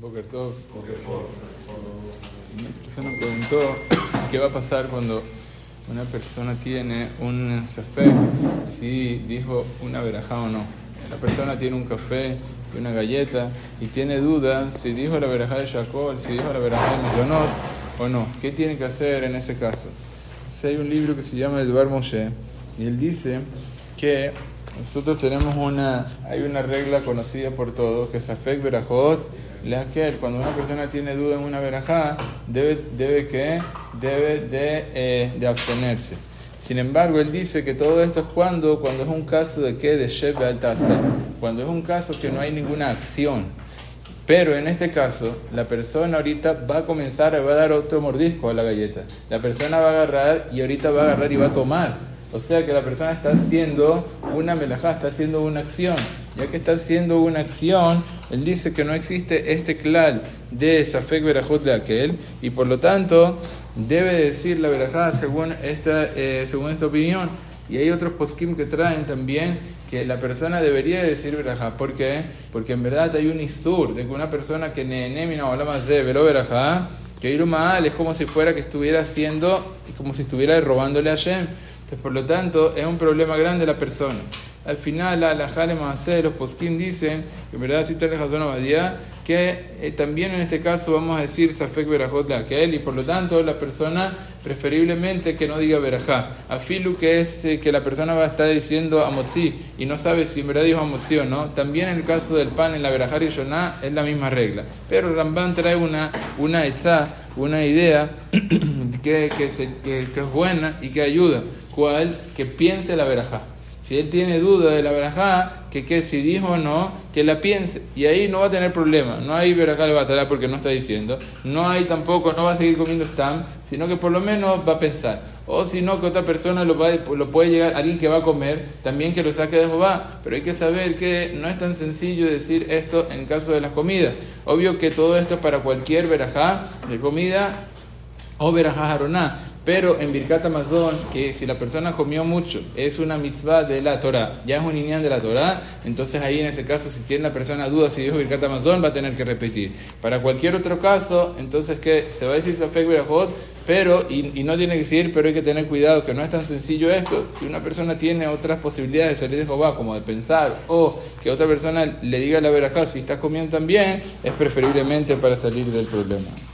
Bokertov. Una persona preguntó qué va a pasar cuando una persona tiene un café, si dijo una verajá o no. La persona tiene un café y una galleta y tiene duda si dijo la verajá de Jacob, si dijo la verajá de Millonot o no. ¿Qué tiene que hacer en ese caso? Hay un libro que se llama Edvar Moshe y él dice que nosotros tenemos una, hay una regla conocida por todos que es Afek Berajot Cuando una persona tiene duda en una verajá, debe, debe, que, debe de, eh, de abstenerse. Sin embargo, él dice que todo esto es cuando, cuando es un caso de que de Shebe cuando es un caso que no hay ninguna acción. Pero en este caso, la persona ahorita va a comenzar, va a dar otro mordisco a la galleta. La persona va a agarrar y ahorita va a agarrar y va a tomar. O sea que la persona está haciendo una melajá, está haciendo una acción. Ya que está haciendo una acción, él dice que no existe este clal de Safek Berajot de aquel, y por lo tanto debe decir la verajá según esta, eh, según esta opinión. Y hay otros poskim que traen también que la persona debería decir verajá. ¿Por qué? Porque en verdad hay un isur de que una persona que nenemina o más de veró verajá, que ir es como si fuera que estuviera haciendo, como si estuviera robándole a Shem. Entonces, por lo tanto, es un problema grande la persona. Al final, la Jale Maaseh, los poskim dicen, en verdad cita el Hazón Abadía, que eh, también en este caso vamos a decir Safek Berajot aquel y por lo tanto la persona preferiblemente que no diga Berajá. Afilu que es eh, que la persona va a estar diciendo Amotzi y no sabe si en verdad dijo Amotzi o no. También en el caso del pan en la Berajá y Yoná es la misma regla. Pero Ramban trae una, una una idea que, que, que, que es buena y que ayuda. ¿Cuál? Que piense la Berajá. Si él tiene duda de la verajá, que, que si dijo o no, que la piense. Y ahí no va a tener problema. No hay verajá le batalá porque no está diciendo. No hay tampoco, no va a seguir comiendo stam, sino que por lo menos va a pensar. O si no, que otra persona lo, va, lo puede llegar, alguien que va a comer, también que lo saque de Jehová. Pero hay que saber que no es tan sencillo decir esto en caso de las comidas. Obvio que todo esto es para cualquier verajá de comida o verajá jaroná. Pero en Birkat Amazon, que si la persona comió mucho, es una mitzvah de la Torah, ya es un inián de la Torah, entonces ahí en ese caso, si tiene la persona duda si dijo Birkat Amazon, va a tener que repetir. Para cualquier otro caso, entonces que se va a decir Safek Berajot, pero, y, no tiene que decir, pero hay que tener cuidado, que no es tan sencillo esto. Si una persona tiene otras posibilidades de salir de Jehová, como de pensar, o que otra persona le diga la verajá si está comiendo también, es preferiblemente para salir del problema.